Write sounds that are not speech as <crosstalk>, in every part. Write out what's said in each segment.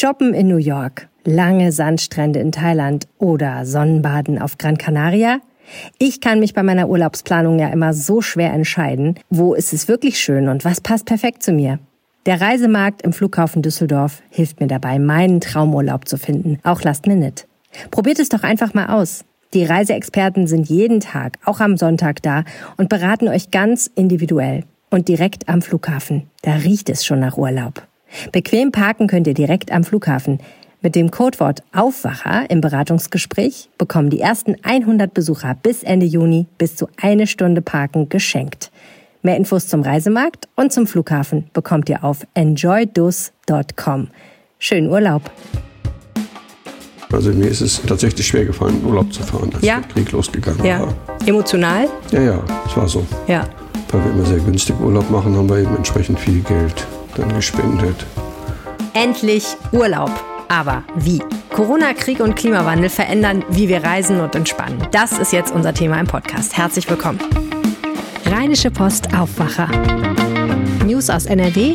Shoppen in New York, lange Sandstrände in Thailand oder Sonnenbaden auf Gran Canaria? Ich kann mich bei meiner Urlaubsplanung ja immer so schwer entscheiden, wo ist es wirklich schön und was passt perfekt zu mir. Der Reisemarkt im Flughafen Düsseldorf hilft mir dabei, meinen Traumurlaub zu finden, auch Last Minute. Probiert es doch einfach mal aus. Die Reiseexperten sind jeden Tag, auch am Sonntag da und beraten euch ganz individuell und direkt am Flughafen. Da riecht es schon nach Urlaub. Bequem parken könnt ihr direkt am Flughafen. Mit dem Codewort Aufwacher im Beratungsgespräch bekommen die ersten 100 Besucher bis Ende Juni bis zu eine Stunde Parken geschenkt. Mehr Infos zum Reisemarkt und zum Flughafen bekommt ihr auf enjoydus.com. Schönen Urlaub! Also mir ist es tatsächlich schwer gefallen, Urlaub zu fahren, als Ja. der Krieg losgegangen Ja. war. Emotional? Ja, ja, es war so. Ja. Weil wir immer sehr günstig Urlaub machen, haben wir eben entsprechend viel Geld dann gespendet. Endlich Urlaub. Aber wie? Corona, Krieg und Klimawandel verändern, wie wir reisen und entspannen. Das ist jetzt unser Thema im Podcast. Herzlich willkommen. Rheinische Post Aufwacher. News aus NRW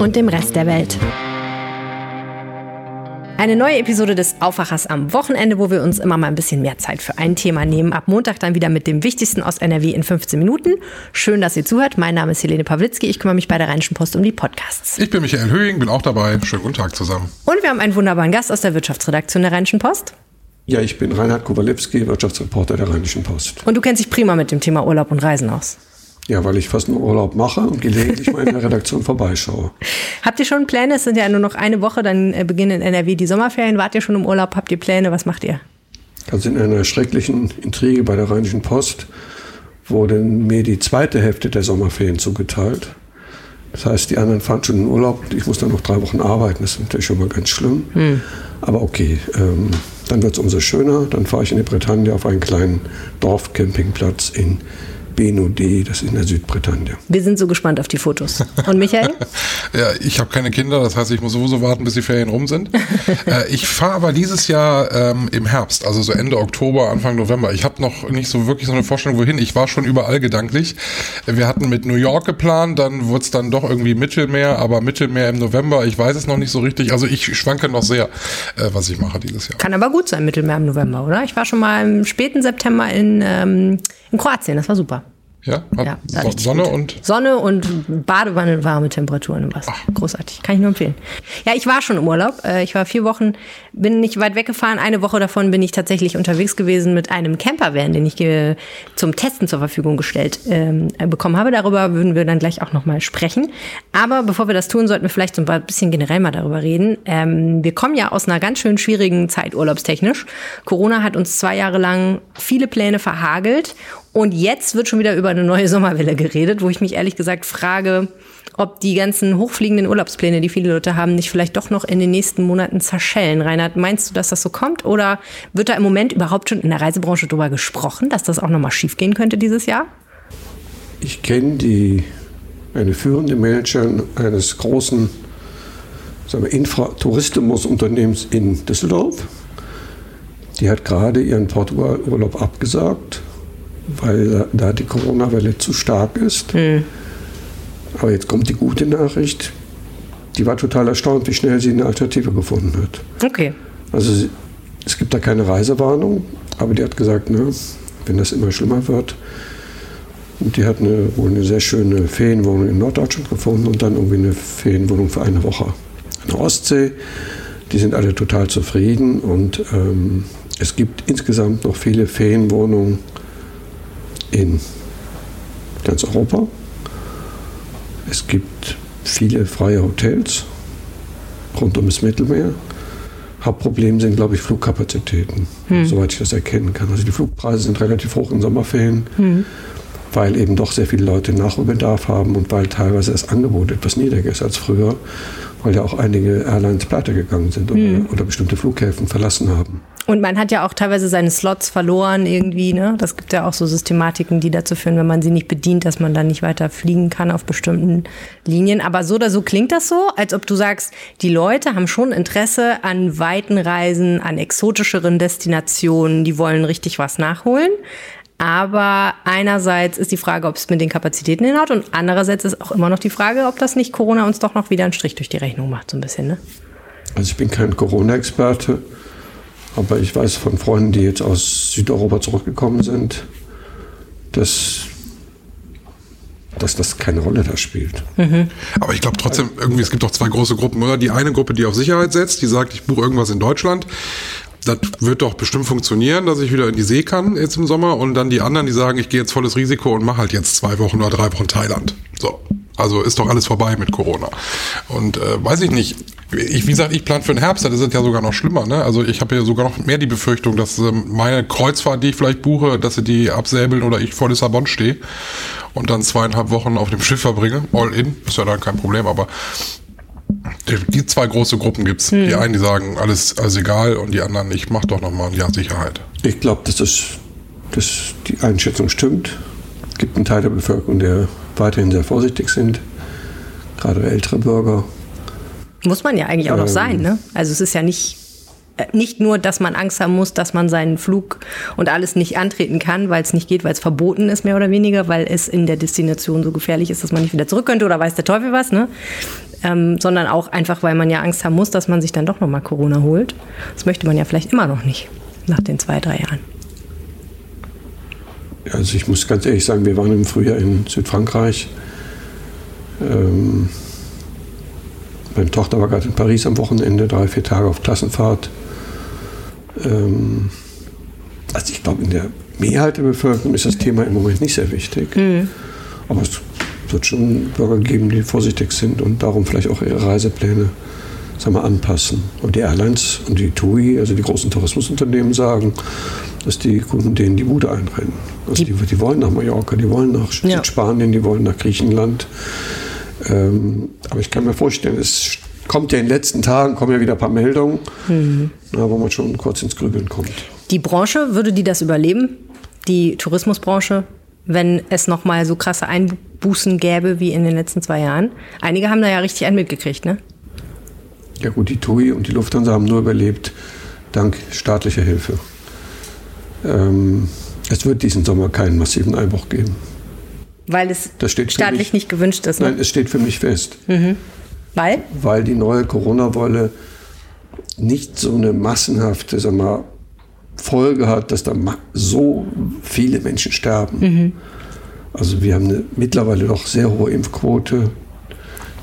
und dem Rest der Welt. Eine neue Episode des Aufwachers am Wochenende, wo wir uns immer mal ein bisschen mehr Zeit für ein Thema nehmen. Ab Montag dann wieder mit dem Wichtigsten aus NRW in 15 Minuten. Schön, dass ihr zuhört. Mein Name ist Helene Pawlitzki. Ich kümmere mich bei der Rheinischen Post um die Podcasts. Ich bin Michael Höhing, bin auch dabei. Schönen guten Tag zusammen. Und wir haben einen wunderbaren Gast aus der Wirtschaftsredaktion der Rheinischen Post. Ja, ich bin Reinhard Kowalewski, Wirtschaftsreporter der Rheinischen Post. Und du kennst dich prima mit dem Thema Urlaub und Reisen aus. Ja, weil ich fast nur Urlaub mache und gelegentlich mal in der Redaktion vorbeischaue. <laughs> Habt ihr schon Pläne? Es sind ja nur noch eine Woche, dann äh, beginnen in NRW die Sommerferien. Wart ihr schon im Urlaub? Habt ihr Pläne? Was macht ihr? Also in einer schrecklichen Intrige bei der Rheinischen Post wurde mir die zweite Hälfte der Sommerferien zugeteilt. Das heißt, die anderen fahren schon in Urlaub und ich muss dann noch drei Wochen arbeiten. Das ist natürlich schon mal ganz schlimm. Aber okay, ähm, dann wird es umso schöner. Dann fahre ich in die Bretagne auf einen kleinen Dorfcampingplatz in Benodé, das ist in der Südbretagne. Wir sind so gespannt auf die Fotos. Und Michael? <laughs> Ja, ich habe keine Kinder, das heißt, ich muss sowieso warten, bis die Ferien rum sind. <laughs> äh, ich fahre aber dieses Jahr ähm, im Herbst, also so Ende Oktober, Anfang November. Ich habe noch nicht so wirklich so eine Vorstellung, wohin. Ich war schon überall gedanklich. Wir hatten mit New York geplant, dann wurde es dann doch irgendwie Mittelmeer, aber Mittelmeer im November, ich weiß es noch nicht so richtig. Also ich schwanke noch sehr, äh, was ich mache dieses Jahr. Kann aber gut sein, Mittelmeer im November, oder? Ich war schon mal im späten September in, ähm, in Kroatien. Das war super. Ja, Ja, Sonne gut. und Sonne und Badewanne, warme Temperaturen im Wasser. Großartig. Kann ich nur empfehlen. Ja, ich war schon im Urlaub. Äh, Ich war vier Wochen, bin nicht weit weggefahren. Eine Woche davon bin ich tatsächlich unterwegs gewesen mit einem Campervan, den ich zum Testen zur Verfügung gestellt ähm, äh, bekommen habe. Darüber würden wir dann gleich auch nochmal sprechen. Aber bevor wir das tun, sollten wir vielleicht so ein bisschen generell mal darüber reden. Ähm, Wir kommen ja aus einer ganz schön schwierigen Zeit urlaubstechnisch. Corona hat uns zwei Jahre lang viele Pläne verhagelt. Und jetzt wird schon wieder über eine neue Sommerwelle geredet, wo ich mich ehrlich gesagt frage, ob die ganzen hochfliegenden Urlaubspläne, die viele Leute haben, nicht vielleicht doch noch in den nächsten Monaten zerschellen. Reinhard, meinst du, dass das so kommt? Oder wird da im Moment überhaupt schon in der Reisebranche drüber gesprochen, dass das auch nochmal schiefgehen könnte dieses Jahr? Ich kenne die, eine führende Managerin eines großen Infratourismus-Unternehmens in Düsseldorf. Die hat gerade ihren Portugal-Urlaub abgesagt, weil da die Corona-Welle zu stark ist. Aber jetzt kommt die gute Nachricht. Die war total erstaunt, wie schnell sie eine Alternative gefunden hat. Okay. Also sie- es gibt da keine Reisewarnung, aber die hat gesagt, ne, wenn das immer schlimmer wird. Und die hat eine, wohl eine sehr schöne Ferienwohnung in Norddeutschland gefunden und dann irgendwie eine Ferienwohnung für eine Woche an der Ostsee. Die sind alle total zufrieden und ähm, es gibt insgesamt noch viele Ferienwohnungen in ganz Europa. Es gibt viele freie Hotels rund um das Mittelmeer. Hauptproblem sind, glaube ich, Flugkapazitäten, soweit ich das erkennen kann. Also die Flugpreise sind relativ hoch in Sommerferien, weil eben doch sehr viele Leute Nachholbedarf haben und weil teilweise das Angebot etwas niedriger ist als früher, weil ja auch einige Airlines pleite gegangen sind oder, oder bestimmte Flughäfen verlassen haben. Und man hat ja auch teilweise seine Slots verloren irgendwie, ne? Das gibt ja auch so Systematiken, die dazu führen, wenn man sie nicht bedient, dass man dann nicht weiter fliegen kann auf bestimmten Linien. Aber so oder so klingt das so, als ob du sagst, die Leute haben schon Interesse an weiten Reisen, an exotischeren Destinationen, die wollen richtig was nachholen. Aber einerseits ist die Frage, ob es mit den Kapazitäten hinhaut und andererseits ist auch immer noch die Frage, ob das nicht Corona uns doch noch wieder einen Strich durch die Rechnung macht, so ein bisschen, ne? Also ich bin kein Corona-Experte, aber ich weiß von Freunden, die jetzt aus Südeuropa zurückgekommen sind, dass dass das keine Rolle da spielt. Mhm. Aber ich glaube trotzdem, irgendwie, es gibt doch zwei große Gruppen, oder? Die eine Gruppe, die auf Sicherheit setzt, die sagt, ich buche irgendwas in Deutschland. Das wird doch bestimmt funktionieren, dass ich wieder in die See kann jetzt im Sommer. Und dann die anderen, die sagen, ich gehe jetzt volles Risiko und mache halt jetzt zwei Wochen oder drei Wochen Thailand. So. Also ist doch alles vorbei mit Corona. Und äh, weiß ich nicht. Ich, wie gesagt, ich plan für den Herbst, das ist ja sogar noch schlimmer. Ne? Also ich habe ja sogar noch mehr die Befürchtung, dass ähm, meine Kreuzfahrt, die ich vielleicht buche, dass sie die absäbeln oder ich vor Lissabon stehe und dann zweieinhalb Wochen auf dem Schiff verbringe. All in, ist ja dann kein Problem, aber die zwei große Gruppen gibt's. Hm. Die einen, die sagen, alles, alles egal und die anderen, ich mach doch nochmal ein Jahr Sicherheit. Ich glaube, dass, das, dass die Einschätzung stimmt. Es gibt einen Teil der Bevölkerung, der weiterhin sehr vorsichtig sind, gerade ältere Bürger. Muss man ja eigentlich auch ähm, noch sein, ne? Also es ist ja nicht, äh, nicht nur, dass man Angst haben muss, dass man seinen Flug und alles nicht antreten kann, weil es nicht geht, weil es verboten ist, mehr oder weniger, weil es in der Destination so gefährlich ist, dass man nicht wieder zurück könnte oder weiß der Teufel was, ne? Ähm, sondern auch einfach, weil man ja Angst haben muss, dass man sich dann doch nochmal Corona holt. Das möchte man ja vielleicht immer noch nicht nach den zwei, drei Jahren. Also ich muss ganz ehrlich sagen, wir waren im Frühjahr in Südfrankreich. Ähm, meine Tochter war gerade in Paris am Wochenende, drei, vier Tage auf Klassenfahrt. Ähm, also ich glaube, in der Mehrheit der Bevölkerung ist das Thema im Moment nicht sehr wichtig. Mhm. Aber es wird schon Bürger geben, die vorsichtig sind und darum vielleicht auch ihre Reisepläne sagen wir, anpassen. Und die Airlines und die TUI, also die großen Tourismusunternehmen, sagen, dass die Kunden denen die Bude einrennen. Also die, die wollen nach Mallorca, die wollen nach ja. Spanien, die wollen nach Griechenland. Ähm, aber ich kann mir vorstellen, es kommt ja in den letzten Tagen, kommen ja wieder ein paar Meldungen, mhm. wo man schon kurz ins Grübeln kommt. Die Branche, würde die das überleben? Die Tourismusbranche, wenn es nochmal so krasse Einbußen gäbe wie in den letzten zwei Jahren? Einige haben da ja richtig einen mitgekriegt, ne? Ja gut, die TUI und die Lufthansa haben nur überlebt dank staatlicher Hilfe. Ähm, es wird diesen Sommer keinen massiven Einbruch geben. Weil es staatlich mich, nicht gewünscht ist. Ne? Nein, es steht für mich fest. Mhm. Weil? Weil die neue Corona-Wolle nicht so eine massenhafte sag mal, Folge hat, dass da so viele Menschen sterben. Mhm. Also wir haben eine mittlerweile doch sehr hohe Impfquote.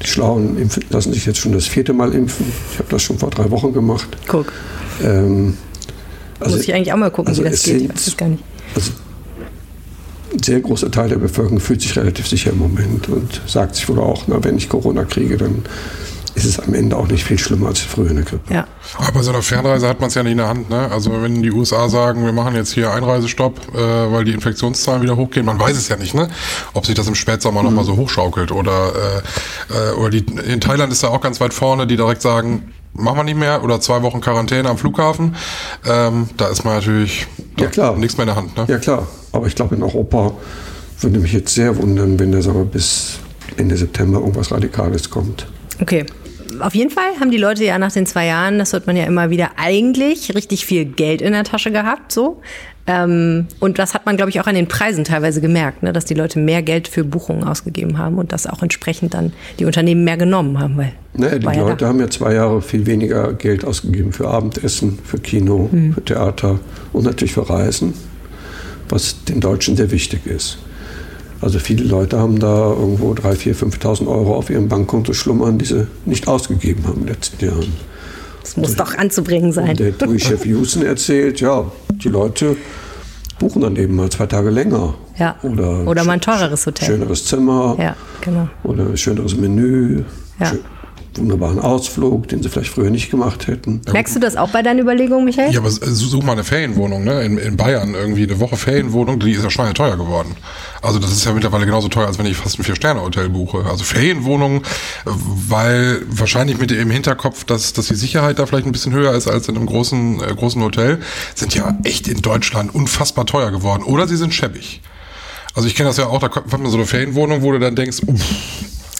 Die Schlauen impfen, lassen sich jetzt schon das vierte Mal impfen. Ich habe das schon vor drei Wochen gemacht. Guck. Ähm, also, Muss ich eigentlich auch mal gucken, also wie das geht. Sind, ich weiß gar nicht. Also ein sehr großer Teil der Bevölkerung fühlt sich relativ sicher im Moment und sagt sich wohl auch, na, wenn ich Corona kriege, dann ist es am Ende auch nicht viel schlimmer als früher eine Grippe. Ja. Aber bei so einer Fernreise hat man es ja nicht in der Hand. Ne? Also wenn die USA sagen, wir machen jetzt hier Einreisestopp, äh, weil die Infektionszahlen wieder hochgehen, man weiß es ja nicht, ne? ob sich das im Spätsommer mhm. nochmal so hochschaukelt. Oder, äh, äh, oder die, in Thailand ist da auch ganz weit vorne, die direkt sagen, machen wir nicht mehr oder zwei Wochen Quarantäne am Flughafen. Ähm, da ist man natürlich ja, klar. nichts mehr in der Hand. Ne? Ja klar, aber ich glaube in Europa würde mich jetzt sehr wundern, wenn da sagen wir, bis Ende September irgendwas Radikales kommt. Okay. Auf jeden Fall haben die Leute ja nach den zwei Jahren, das hört man ja immer wieder, eigentlich richtig viel Geld in der Tasche gehabt, so. Ähm, und das hat man, glaube ich, auch an den Preisen teilweise gemerkt, ne, dass die Leute mehr Geld für Buchungen ausgegeben haben und dass auch entsprechend dann die Unternehmen mehr genommen haben. Weil naja, die Leute ja haben ja zwei Jahre viel weniger Geld ausgegeben für Abendessen, für Kino, hm. für Theater und natürlich für Reisen, was den Deutschen sehr wichtig ist. Also viele Leute haben da irgendwo 3.000, 4.000, 5.000 Euro auf ihrem Bankkonto schlummern, die sie nicht ausgegeben haben in den letzten Jahren. Das muss doch anzubringen sein. Der TUI-Chef Houston erzählt, ja, die Leute buchen dann eben mal zwei Tage länger. Ja. Oder, oder mal ein teureres Hotel. Schöneres Zimmer. Ja, genau. Oder ein schöneres Menü. Ja wunderbaren Ausflug, den sie vielleicht früher nicht gemacht hätten. Merkst du das auch bei deinen Überlegungen, Michael? Ja, aber such mal eine Ferienwohnung, ne? In, in Bayern irgendwie eine Woche Ferienwohnung, die ist ja schweineteuer geworden. Also das ist ja mittlerweile genauso teuer, als wenn ich fast ein Vier-Sterne-Hotel buche. Also Ferienwohnungen, weil wahrscheinlich mit dem Hinterkopf, dass, dass die Sicherheit da vielleicht ein bisschen höher ist als in einem großen, äh, großen Hotel, sind ja echt in Deutschland unfassbar teuer geworden. Oder sie sind schäbig. Also ich kenne das ja auch, da kommt man so eine Ferienwohnung, wo du dann denkst, uff,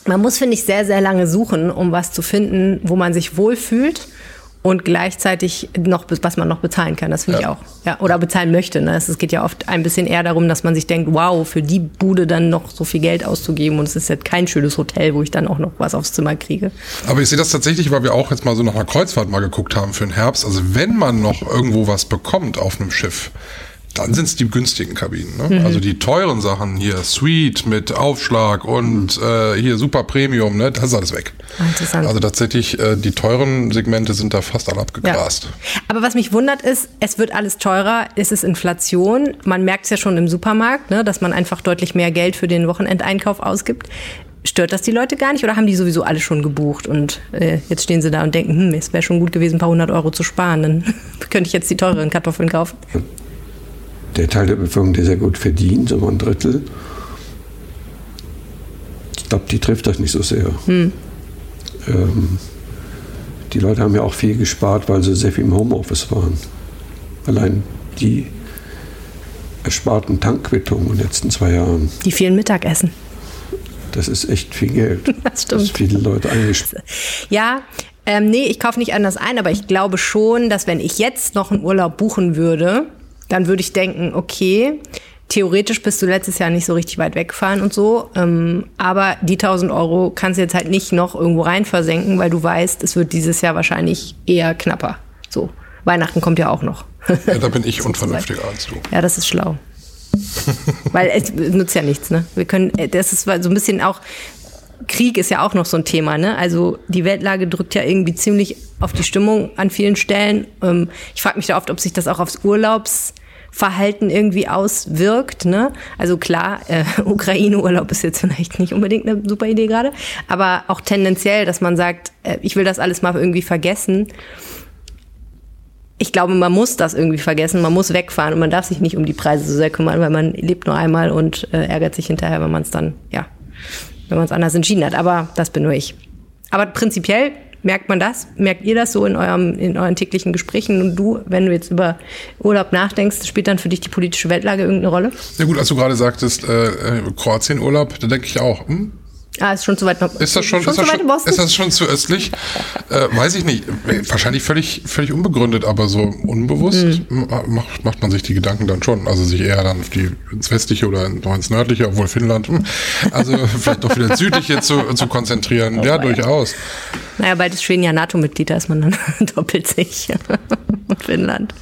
man muss, finde ich, sehr, sehr lange suchen, um was zu finden, wo man sich wohlfühlt und gleichzeitig noch, was man noch bezahlen kann. Das finde ja. ich auch. Ja, oder bezahlen möchte. Ne? Es geht ja oft ein bisschen eher darum, dass man sich denkt, wow, für die Bude dann noch so viel Geld auszugeben und es ist jetzt kein schönes Hotel, wo ich dann auch noch was aufs Zimmer kriege. Aber ich sehe das tatsächlich, weil wir auch jetzt mal so nach einer Kreuzfahrt mal geguckt haben für den Herbst. Also wenn man noch irgendwo was bekommt auf einem Schiff, dann sind es die günstigen Kabinen. Ne? Mhm. Also die teuren Sachen hier, Suite mit Aufschlag und äh, hier Super Premium, ne? das ist alles weg. Interessant. Also tatsächlich, äh, die teuren Segmente sind da fast alle abgegrast. Ja. Aber was mich wundert ist, es wird alles teurer, es ist Inflation. Man merkt es ja schon im Supermarkt, ne? dass man einfach deutlich mehr Geld für den Wochenendeinkauf ausgibt. Stört das die Leute gar nicht oder haben die sowieso alle schon gebucht und äh, jetzt stehen sie da und denken, hm, es wäre schon gut gewesen, ein paar hundert Euro zu sparen, dann <laughs> könnte ich jetzt die teureren Kartoffeln kaufen? Der Teil der Bevölkerung, der sehr gut verdient, so ein Drittel, ich glaube, die trifft das nicht so sehr. Hm. Ähm, die Leute haben ja auch viel gespart, weil sie sehr viel im Homeoffice waren. Allein die ersparten Tankquittungen in den letzten zwei Jahren. Die vielen Mittagessen. Das ist echt viel Geld. <laughs> Das stimmt. Das viele Leute eingespart. Ja, ähm, nee, ich kaufe nicht anders ein, aber ich glaube schon, dass wenn ich jetzt noch einen Urlaub buchen würde, dann würde ich denken, okay, theoretisch bist du letztes Jahr nicht so richtig weit weggefahren und so, ähm, aber die 1000 Euro kannst du jetzt halt nicht noch irgendwo rein versenken, weil du weißt, es wird dieses Jahr wahrscheinlich eher knapper. So, Weihnachten kommt ja auch noch. Ja, da bin ich <laughs> unvernünftiger als du. Ja, das ist schlau. <laughs> weil es nutzt ja nichts, ne? Wir können, äh, das ist so ein bisschen auch, Krieg ist ja auch noch so ein Thema, ne? Also die Weltlage drückt ja irgendwie ziemlich auf die Stimmung an vielen Stellen. Ähm, ich frage mich da oft, ob sich das auch aufs Urlaubsverhalten irgendwie auswirkt. Ne? Also klar, äh, <laughs> Ukraine-Urlaub ist jetzt vielleicht nicht unbedingt eine super Idee gerade, aber auch tendenziell, dass man sagt, äh, ich will das alles mal irgendwie vergessen. Ich glaube, man muss das irgendwie vergessen, man muss wegfahren und man darf sich nicht um die Preise so sehr kümmern, weil man lebt nur einmal und äh, ärgert sich hinterher, wenn man es dann, ja, wenn man es anders entschieden hat. Aber das bin nur ich. Aber prinzipiell Merkt man das? Merkt ihr das so in, eurem, in euren täglichen Gesprächen? Und du, wenn du jetzt über Urlaub nachdenkst, spielt dann für dich die politische Weltlage irgendeine Rolle? Ja gut, als du gerade sagtest, äh, äh Kroatien-Urlaub, da denke ich auch, hm, Ah, ist schon zu weit. Ist das schon, schon ist, das schon, ist das schon zu östlich? Äh, weiß ich nicht. Wahrscheinlich völlig, völlig unbegründet, aber so unbewusst mhm. macht, macht man sich die Gedanken dann schon. Also sich eher dann auf die, ins westliche oder ins nördliche, obwohl Finnland, hm, also <laughs> vielleicht doch wieder ins südliche zu, zu konzentrieren. Oh, ja, durchaus. Naja, bald ist Schweden ja NATO-Mitglied, da ist man dann <laughs> doppelt sich. Und Finnland.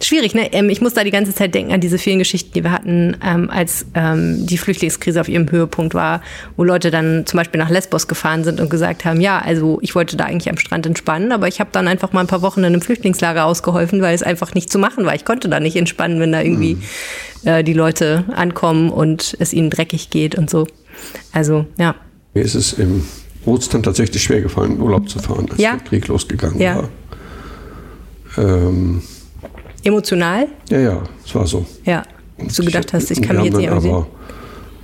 Schwierig, ne? Ähm, ich muss da die ganze Zeit denken an diese vielen Geschichten, die wir hatten, ähm, als ähm, die Flüchtlingskrise auf ihrem Höhepunkt war, wo Leute dann zum Beispiel nach Lesbos gefahren sind und gesagt haben, ja, also ich wollte da eigentlich am Strand entspannen, aber ich habe dann einfach mal ein paar Wochen in einem Flüchtlingslager ausgeholfen, weil es einfach nicht zu machen war. Ich konnte da nicht entspannen, wenn da irgendwie mhm. äh, die Leute ankommen und es ihnen dreckig geht und so. Also, ja. Mir ist es im Ostern tatsächlich schwer gefallen, in Urlaub zu fahren, als ja. der Krieg losgegangen ja. war. Ähm, Emotional? Ja, ja, es war so. Ja, dass du gedacht hast, ich kann mich jetzt nicht aber,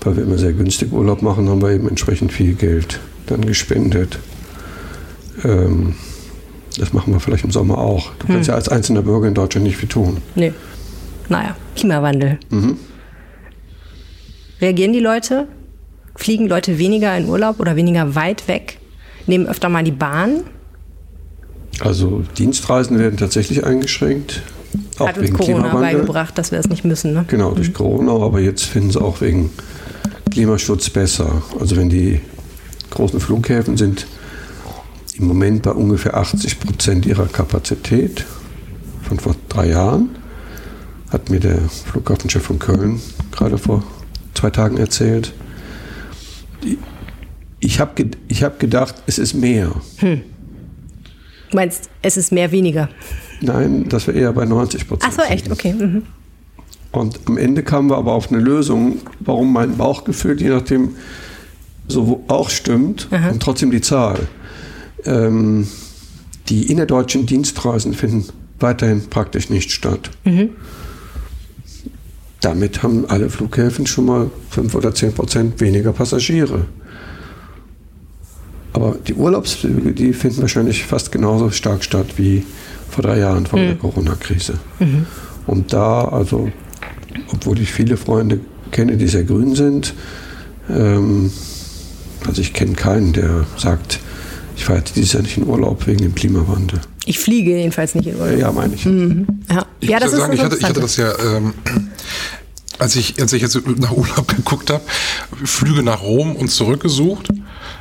weil wir immer sehr günstig Urlaub machen, haben wir eben entsprechend viel Geld dann gespendet. Ähm, das machen wir vielleicht im Sommer auch. Du hm. kannst ja als einzelner Bürger in Deutschland nicht viel tun. Nee. Naja, Klimawandel. Mhm. Reagieren die Leute? Fliegen Leute weniger in Urlaub oder weniger weit weg? Nehmen öfter mal die Bahn? Also Dienstreisen werden tatsächlich eingeschränkt. Auch Hat uns Corona beigebracht, dass wir das nicht müssen. Ne? Genau, durch mhm. Corona, aber jetzt finden sie auch wegen Klimaschutz besser. Also wenn die großen Flughäfen sind im Moment bei ungefähr 80 Prozent ihrer Kapazität von vor drei Jahren, hat mir der Flughafenchef von Köln gerade vor zwei Tagen erzählt. Ich habe ich hab gedacht, es ist mehr. Hm. Du meinst, es ist mehr weniger? Nein, das wäre eher bei 90 Prozent. Ach so, echt, okay. Mhm. Und am Ende kamen wir aber auf eine Lösung, warum mein Bauchgefühl, je nachdem, so auch stimmt Aha. und trotzdem die Zahl. Ähm, die innerdeutschen Dienstreisen finden weiterhin praktisch nicht statt. Mhm. Damit haben alle Flughäfen schon mal 5 oder 10 Prozent weniger Passagiere. Aber die Urlaubsflüge, die finden wahrscheinlich fast genauso stark statt wie vor drei Jahren vor mhm. der Corona-Krise. Mhm. Und da, also, obwohl ich viele Freunde kenne, die sehr grün sind, ähm, also ich kenne keinen, der sagt, ich fahre dieses Jahr nicht in Urlaub wegen dem Klimawandel. Ich fliege jedenfalls nicht in Urlaub. Ja, meine ich. Mhm. Ja, Ich ja das ja ist sagen, ich hatte, ich hatte das ja, ähm, als ich, als ich jetzt nach Urlaub <laughs> geguckt habe, Flüge nach Rom und zurückgesucht,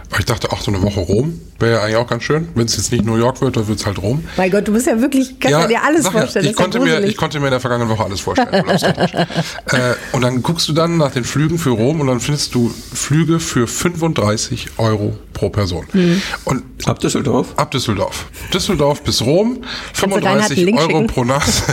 weil ich dachte, ach, so eine Woche Rom wäre ja eigentlich auch ganz schön. Wenn es jetzt nicht New York wird, dann wird es halt Rom. Mein Gott, du bist ja wirklich, kannst ja, dir alles sag ja, vorstellen. ich, ja konnte mir, ich konnte mir in der vergangenen Woche alles vorstellen. <laughs> äh, und dann guckst du dann nach den Flügen für Rom und dann findest du Flüge für 35 Euro pro Person. Mhm. Und Ab Düsseldorf? Ab Düsseldorf. Düsseldorf bis Rom, du Reinhard einen 35 Link Euro schicken? pro Nacht.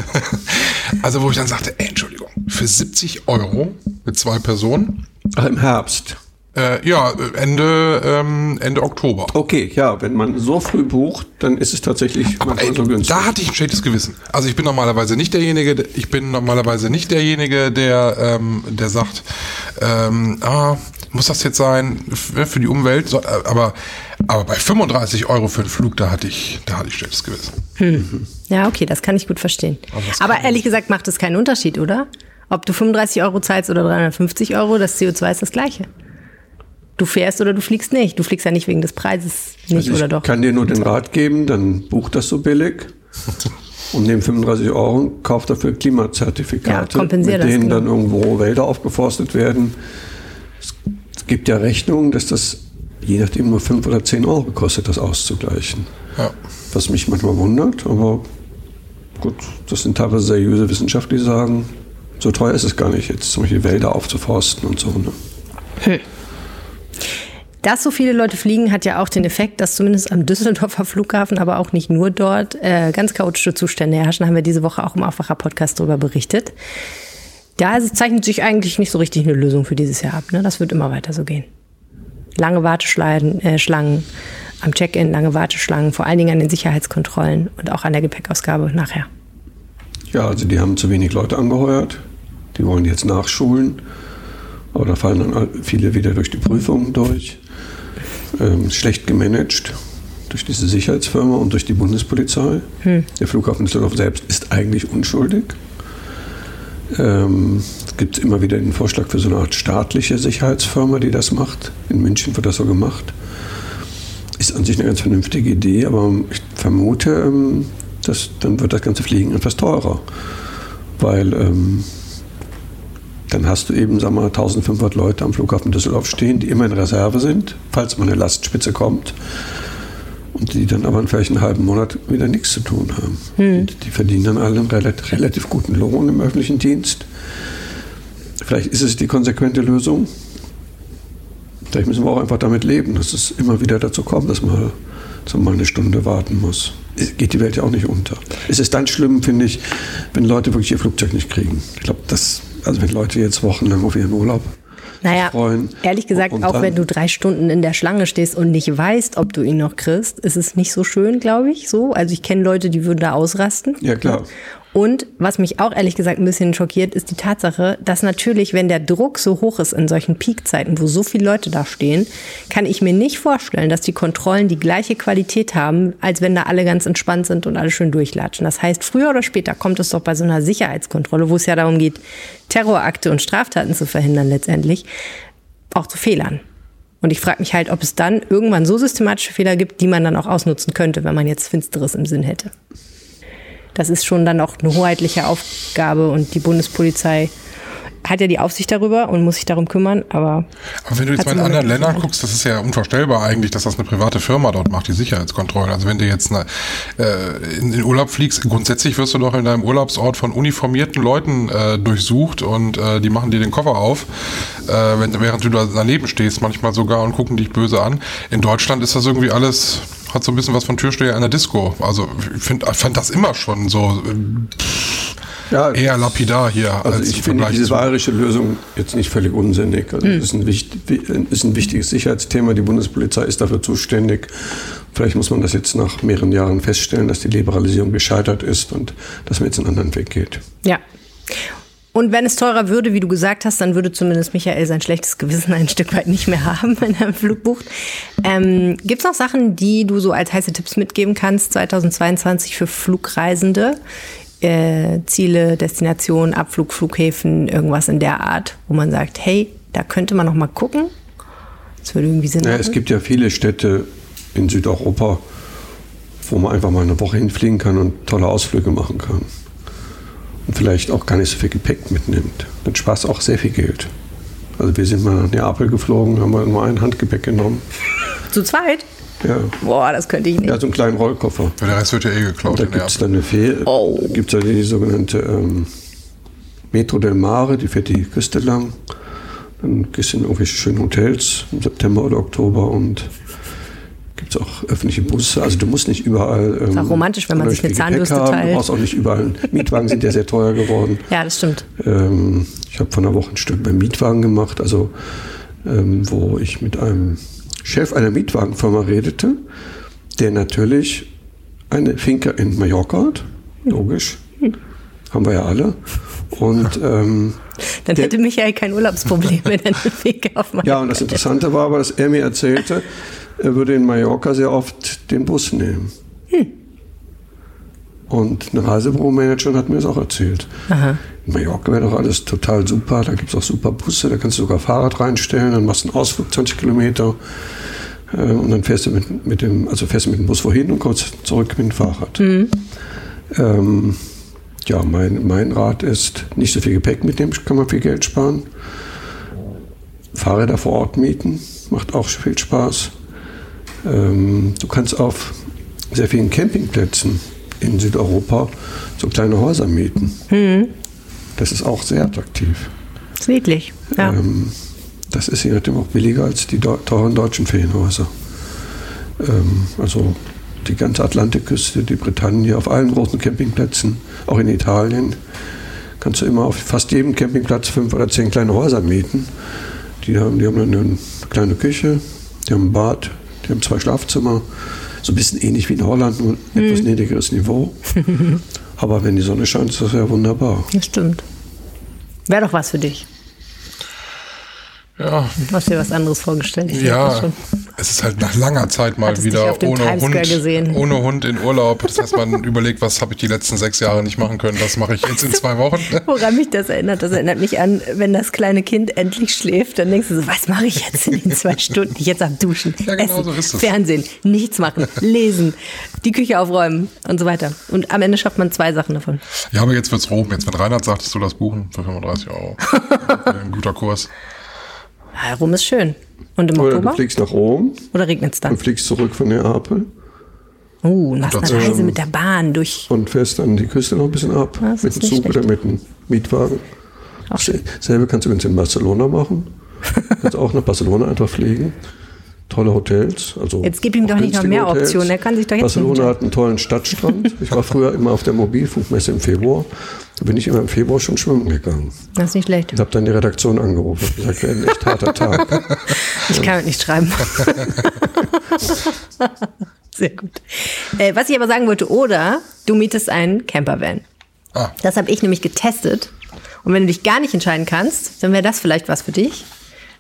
<laughs> also wo ich dann sagte, ey, Entschuldigung, für 70 Euro mit zwei Personen, im Herbst. Äh, ja, Ende, ähm, Ende Oktober. Okay, ja, wenn man so früh bucht, dann ist es tatsächlich Aber manchmal ey, so günstig. da hatte ich ein schlechtes Gewissen. Also ich bin normalerweise nicht derjenige, der- ich bin normalerweise nicht derjenige, der, ähm, der sagt, ähm, ah, muss das jetzt sein für die Umwelt? So, äh, aber, aber bei 35 Euro für einen Flug, da hatte ich, da hatte ich schlechtes Gewissen. Ja, okay, das kann ich gut verstehen. das Aber ehrlich gesagt macht es keinen Unterschied, oder? Ob du 35 Euro zahlst oder 350 Euro, das CO2 ist das gleiche. Du fährst oder du fliegst nicht. Du fliegst ja nicht wegen des Preises nicht, Also ich oder doch? kann dir nur den Rat geben, dann buch das so billig <laughs> und nimm 35 Euro und kauf dafür Klimazertifikate, Ja, mit das, denen genau. dann irgendwo Wälder aufgeforstet werden. Es, gibt ja Rechnungen, dass das je nachdem nur 5 oder 10 Euro kostet, das auszugleichen. Ja. Was mich manchmal wundert, aber gut, das sind teilweise seriöse Wissenschaftler, die sagen, so teuer ist es gar nicht, jetzt zum Beispiel Wälder aufzuforsten und so. Ne? Dass so viele Leute fliegen, hat ja auch den Effekt, dass zumindest am Düsseldorfer Flughafen, aber auch nicht nur dort, äh, ganz chaotische Zustände herrschen. Haben wir diese Woche auch im Aufwacher-Podcast darüber berichtet. Da zeichnet sich eigentlich nicht so richtig eine Lösung für dieses Jahr ab. Ne? Das wird immer weiter so gehen. Lange Warteschlangen äh, am Check-in, lange Warteschlangen, vor allen Dingen an den Sicherheitskontrollen und auch an der Gepäckausgabe nachher. Ja, also die haben zu wenig Leute angeheuert. Die wollen jetzt nachschulen. Aber da fallen dann viele wieder durch die Prüfungen durch. Ähm, schlecht gemanagt durch diese Sicherheitsfirma und durch die Bundespolizei. Der Flughafen Düsseldorf selbst ist eigentlich unschuldig. Ähm, es gibt immer wieder den Vorschlag für so eine Art staatliche Sicherheitsfirma, die das macht. In München wird das so gemacht. Ist an sich eine ganz vernünftige Idee, aber ich vermute, ähm, dass dann wird das ganze Fliegen etwas teurer. Weil ähm, dann hast du eben, sag mal, 1500 Leute am Flughafen Düsseldorf stehen, die immer in Reserve sind, falls mal eine Lastspitze kommt. Und die dann aber in vielleicht einen halben Monat wieder nichts zu tun haben. Und die verdienen dann alle einen relativ, relativ guten Lohn im öffentlichen Dienst. Vielleicht ist es die konsequente Lösung. Vielleicht müssen wir auch einfach damit leben, dass es immer wieder dazu kommt, dass man so mal eine Stunde warten muss. Es geht die Welt ja auch nicht unter. Es ist dann schlimm, finde ich, wenn Leute wirklich ihr Flugzeug nicht kriegen. Ich glaube, das, also wenn Leute jetzt wochenlang auf ihren Urlaub Naja, freuen. ehrlich gesagt, Und auch wenn du drei Stunden in der Schlange stehst und nicht weißt, ob du ihn noch kriegst, ist es nicht so schön, glaube ich. So, also ich kenne Leute, die würden da ausrasten. Ja, klar. Und was mich auch ehrlich gesagt ein bisschen schockiert, ist die Tatsache, dass natürlich, wenn der Druck so hoch ist in solchen Peakzeiten, wo so viele Leute da stehen, kann ich mir nicht vorstellen, dass die Kontrollen die gleiche Qualität haben, als wenn da alle ganz entspannt sind und alle schön durchlatschen. Das heißt, früher oder später kommt es doch bei so einer Sicherheitskontrolle, wo es ja darum geht, Terrorakte und Straftaten zu verhindern letztendlich, auch zu Fehlern. Und ich frage mich halt, ob es dann irgendwann so systematische Fehler gibt, die man dann auch ausnutzen könnte, wenn man jetzt Finsteres im Sinn hätte. Das ist schon dann auch eine hoheitliche Aufgabe und die Bundespolizei hat ja die Aufsicht darüber und muss sich darum kümmern, aber Aber wenn du jetzt mal in anderen Ländern gemacht. guckst, das ist ja unvorstellbar eigentlich, dass das eine private Firma dort macht, die Sicherheitskontrollen. Also wenn du jetzt eine, äh, in den Urlaub fliegst, grundsätzlich wirst du doch in deinem Urlaubsort von uniformierten Leuten äh, durchsucht und äh, die machen dir den Koffer auf, äh, wenn, während du da daneben stehst, manchmal sogar und gucken dich böse an. In Deutschland ist das irgendwie alles, hat so ein bisschen was von Türsteher einer Disco. Also ich find, fand das immer schon so äh, Ja, eher lapidar hier. Also als ich finde diese bayerische Lösung jetzt nicht völlig unsinnig. Also das ist ein, wichtig, ist ein wichtiges Sicherheitsthema. Die Bundespolizei ist dafür zuständig. Vielleicht muss man das jetzt nach mehreren Jahren feststellen, dass die Liberalisierung gescheitert ist und dass man jetzt einen anderen Weg geht. ja. Und wenn es teurer würde, wie du gesagt hast, dann würde zumindest Michael sein schlechtes Gewissen ein Stück weit nicht mehr <laughs> haben, wenn er einen Flug bucht. Ähm, Gibt es noch Sachen, die du so als heiße Tipps mitgeben kannst 2022 für Flugreisende? Äh, Ziele, Destinationen, Abflug, Flughäfen, irgendwas in der Art, wo man sagt, hey, da könnte man noch mal gucken. Das würde irgendwie Sinn Ja, machen. es gibt ja viele Städte in Südeuropa, wo man einfach mal eine Woche hinfliegen kann und tolle Ausflüge machen kann. Und vielleicht auch gar nicht so viel Gepäck mitnimmt. Dann spart es auch sehr viel Geld. Also wir sind mal nach Neapel geflogen, haben wir nur ein Handgepäck genommen. Zu zweit? Ja. Boah, das könnte ich nicht. Ja, so einen kleinen Rollkoffer. Weil der Rest wird ja eh geklaut. Da in gibt es dann eine Fähre, Oh. gibt's ja die sogenannte ähm, Metro del Mare, die fährt die Küste lang. Dann gehst du in irgendwelche schönen Hotels im September oder Oktober und gibt es auch öffentliche Busse. Also du musst nicht überall. Ähm, Ist auch romantisch, wenn man sich eine Zahnbürste haben. teilt. Du brauchst auch nicht überall. Mietwagen sind ja sehr teuer geworden. <laughs> Ja, das stimmt. Ähm, ich habe vor einer Woche ein Stück beim Mietwagen gemacht, also ähm, wo ich mit einem Chef einer Mietwagenfirma redete, der natürlich eine Finca in Mallorca hat, logisch, haben wir ja alle. Und ähm, Dann hätte Michael kein Urlaubsproblem, wenn er einen Weg auf Mallorca ja, und das Interessante war aber, dass er mir erzählte, er würde in Mallorca sehr oft den Bus nehmen. Und eine Reisebüromanagerin hat mir das auch erzählt. In Mallorca wäre doch alles total super. Da gibt es auch super Busse, da kannst du sogar Fahrrad reinstellen, dann machst du einen Ausflug 20 Kilometer. äh, Und dann fährst du mit, mit dem, also fährst du mit dem Bus wohin und kommst zurück mit dem Fahrrad. Ähm, ja, mein, mein Rat ist, nicht so viel Gepäck mitnehmen, kann man viel Geld sparen. Fahrräder vor Ort mieten, macht auch viel Spaß. Ähm, du kannst auf sehr vielen Campingplätzen in Südeuropa so kleine Häuser mieten. Das ist auch sehr attraktiv. Das ist niedlich. Ja. Ähm, das ist je nachdem auch billiger als die teuren deutschen Ferienhäuser. Ähm, also die ganze Atlantikküste, die Bretagne, auf allen großen Campingplätzen, auch in Italien, kannst du immer auf fast jedem Campingplatz fünf oder zehn kleine Häuser mieten. Die haben, die haben eine kleine Küche, die haben ein Bad, die haben zwei Schlafzimmer. So ein bisschen ähnlich wie in Holland, nur etwas niedrigeres Niveau. <laughs> Aber wenn die Sonne scheint, ist das ja wunderbar. Das stimmt. Wäre doch was für dich. Ja, Du hast dir was anderes vorgestellt. Ich ja. schon. Es ist halt nach langer Zeit mal Hattest wieder ohne Hund, gesehen. ohne Hund in Urlaub. Das heißt, man <laughs> überlegt, was habe ich die letzten sechs Jahre nicht machen können. Das mache ich jetzt in zwei Wochen. <laughs> Woran mich das erinnert, das erinnert mich an, wenn das kleine Kind endlich schläft, dann denkst du so, was mache ich jetzt in den zwei <laughs> Stunden? Ich jetzt am Duschen, Ja, genau Essen, so ist es. Fernsehen, nichts machen, lesen, die Küche aufräumen und so weiter. Und am Ende schafft man zwei Sachen davon. Ja, aber jetzt wird's Rom. Jetzt, wenn Reinhard sagt, dass du das buchen für 35 Euro. Ein guter Kurs. Ja, Rom ist schön. Und im Oder du Oktober? fliegst nach Rom Oder regnet es dann? und fliegst zurück von Neapel Oh, und machst eine Reise mit der Bahn durch. und fährst dann die Küste noch ein bisschen ab. Das mit ist dem Zug oder mit dem Mietwagen. Auch. Selbe kannst du übrigens in Barcelona machen. <laughs> kannst auch nach Barcelona einfach fliegen. Tolle Hotels. Also Jetzt gib ihm doch nicht noch mehr Hotels. Optionen. Er kann sich doch jetzt Barcelona hat einen tollen Stadtstrand. Ich war früher immer auf der Mobilfunkmesse im Februar. Da bin ich immer im Februar schon schwimmen gegangen. Das ist nicht schlecht. Ich habe dann die Redaktion angerufen und gesagt, wäre ein echt harter Tag. <laughs> Ich kann nicht schreiben. <laughs> Sehr gut. Äh, was ich aber sagen wollte, oder du mietest einen Campervan. Ah. Das habe ich nämlich getestet. Und wenn du dich gar nicht entscheiden kannst, dann wäre das vielleicht was für dich.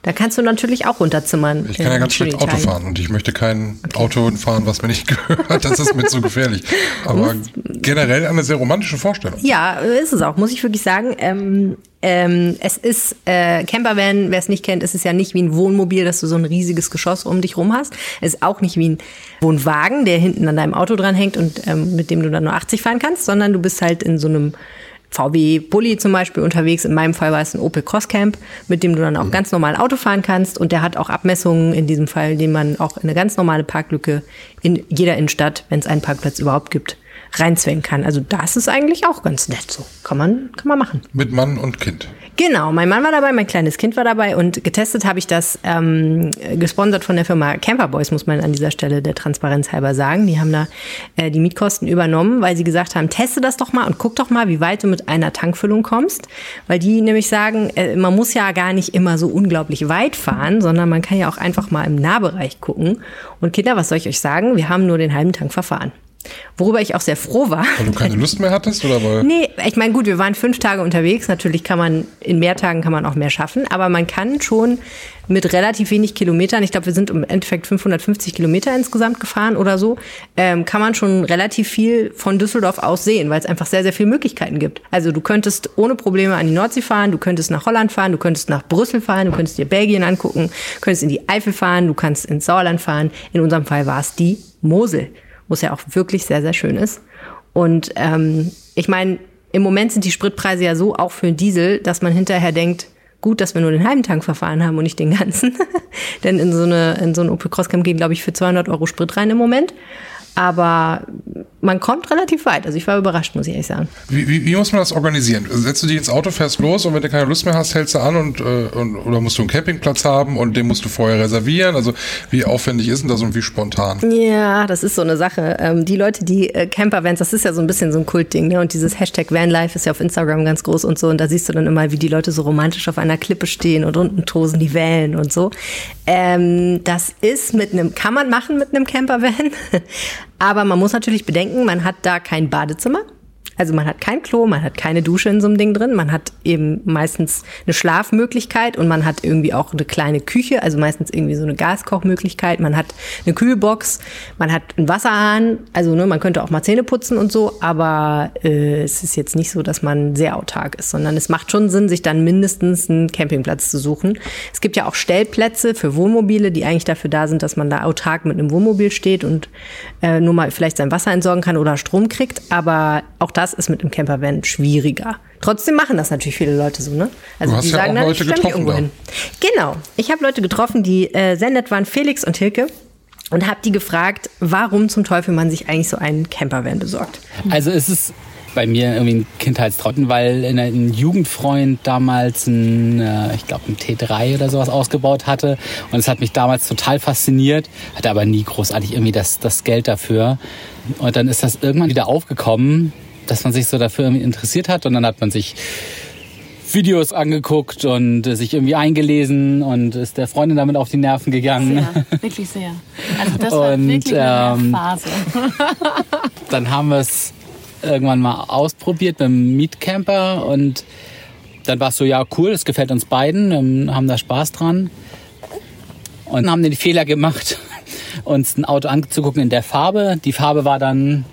Da kannst du natürlich auch runterzimmern. Ich kann ja ganz schlecht Auto fahren und ich möchte kein Auto fahren, was mir nicht <laughs> gehört. Das ist mir zu gefährlich. <laughs> Aber generell eine sehr romantische Vorstellung. Ja, ist es auch, muss ich wirklich sagen. Ähm, ähm, es ist, äh, Campervan, wer es nicht kennt, ist es ja nicht wie ein Wohnmobil, dass du so ein riesiges Geschoss um dich rum hast. Es ist auch nicht wie ein Wohnwagen, der hinten an deinem Auto dran hängt und ähm, mit dem du dann nur 80 fahren kannst, sondern du bist halt in so einem VW Bulli zum Beispiel unterwegs. In meinem Fall war es ein Opel Crosscamp, mit dem du dann auch ganz normal Auto fahren kannst. Und der hat auch Abmessungen in diesem Fall, die man auch in eine ganz normale Parklücke in jeder Innenstadt, wenn es einen Parkplatz überhaupt gibt, reinzwängen kann. Also das ist eigentlich auch ganz nett so. Kann man, kann man machen. Mit Mann und Kind. Genau, mein Mann war dabei, mein kleines Kind war dabei und getestet habe ich das, ähm, gesponsert von der Firma Camperboys, muss man an dieser Stelle der Transparenz halber sagen. Die haben da äh, die Mietkosten übernommen, weil sie gesagt haben, teste das doch mal und guck doch mal, wie weit du mit einer Tankfüllung kommst. Weil die nämlich sagen, äh, man muss ja gar nicht immer so unglaublich weit fahren, sondern man kann ja auch einfach mal im Nahbereich gucken. Und Kinder, was soll ich euch sagen? Wir haben nur den halben Tank verfahren. Worüber ich auch sehr froh war. Weil du keine Lust mehr hattest oder weil? Nee, ich meine, gut, wir waren fünf Tage unterwegs. Natürlich kann man, in mehr Tagen kann man auch mehr schaffen. Aber man kann schon mit relativ wenig Kilometern, ich glaube, wir sind im Endeffekt 550 Kilometer insgesamt gefahren oder so, ähm, kann man schon relativ viel von Düsseldorf aus sehen, weil es einfach sehr, sehr viele Möglichkeiten gibt. Also du könntest ohne Probleme an die Nordsee fahren, du könntest nach Holland fahren, du könntest nach Brüssel fahren, du könntest dir Belgien angucken, könntest in die Eifel fahren, du kannst ins Sauerland fahren. In unserem Fall war es die Mosel. Wo es ja auch wirklich sehr, sehr schön ist. Und ähm, ich meine, im Moment sind die Spritpreise ja so, auch für einen Diesel, dass man hinterher denkt, gut, dass wir nur den halben Tank verfahren haben und nicht den ganzen. <laughs> Denn in so eine, in so ein Opel Crosscam gehen, glaube ich, für 200 Euro Sprit rein im Moment. Aber man kommt relativ weit. Also ich war überrascht, muss ich ehrlich sagen. Wie, wie, wie muss man das organisieren? Setzt du dich ins Auto, fährst los und wenn du keine Lust mehr hast, hältst du an und, äh, und oder musst du einen Campingplatz haben und den musst du vorher reservieren? Also wie aufwendig ist denn das und wie spontan? Ja, das ist so eine Sache. Ähm, die Leute, die äh, Campervans, das ist ja so ein bisschen so ein Kultding, ne? Und dieses Hashtag Vanlife ist ja auf Instagram ganz groß und so. Und da siehst du dann immer, wie die Leute so romantisch auf einer Klippe stehen und unten tosen die Wellen und so. Ähm, das ist mit einem, kann man machen mit einem Campervan. <laughs> Aber man muss natürlich bedenken, man hat da kein Badezimmer. Also man hat kein Klo, man hat keine Dusche in so einem Ding drin, man hat eben meistens eine Schlafmöglichkeit und man hat irgendwie auch eine kleine Küche, also meistens irgendwie so eine Gaskochmöglichkeit, man hat eine Kühlbox, man hat einen Wasserhahn, also ne, man könnte auch mal Zähne putzen und so, aber äh, es ist jetzt nicht so, dass man sehr autark ist, sondern es macht schon Sinn, sich dann mindestens einen Campingplatz zu suchen. Es gibt ja auch Stellplätze für Wohnmobile, die eigentlich dafür da sind, dass man da autark mit einem Wohnmobil steht und äh, nur mal vielleicht sein Wasser entsorgen kann oder Strom kriegt, aber auch das ist mit einem Campervan schwieriger. Trotzdem machen das natürlich viele Leute so, ne? Also du hast die ja sagen auch dann, Leute ich stell mich getroffen irgendwo da. hin. Genau. Ich habe Leute getroffen, die äh, sehr nett waren, Felix und Hilke. Und habe die gefragt, warum zum Teufel man sich eigentlich so einen Campervan besorgt. Also es ist bei mir irgendwie ein Kindheitstrauten, weil ein Jugendfreund damals ein, äh, ich glaube, ein T3 oder sowas ausgebaut hatte. Und es hat mich damals total fasziniert, hatte aber nie großartig irgendwie das, das Geld dafür. Und dann ist das irgendwann wieder aufgekommen, dass man sich so dafür irgendwie interessiert hat. Und dann hat man sich Videos angeguckt und äh, sich irgendwie eingelesen und ist der Freundin damit auf die Nerven gegangen. Sehr, wirklich sehr. Also das war Und, wirklich eine ähm, Phase. <laughs> Dann haben wir es irgendwann mal ausprobiert mit dem Mietcamper und dann war es so, ja cool, es gefällt uns beiden, haben da Spaß dran und haben den Fehler gemacht, <laughs> uns ein Auto anzugucken in der Farbe. Die Farbe war dann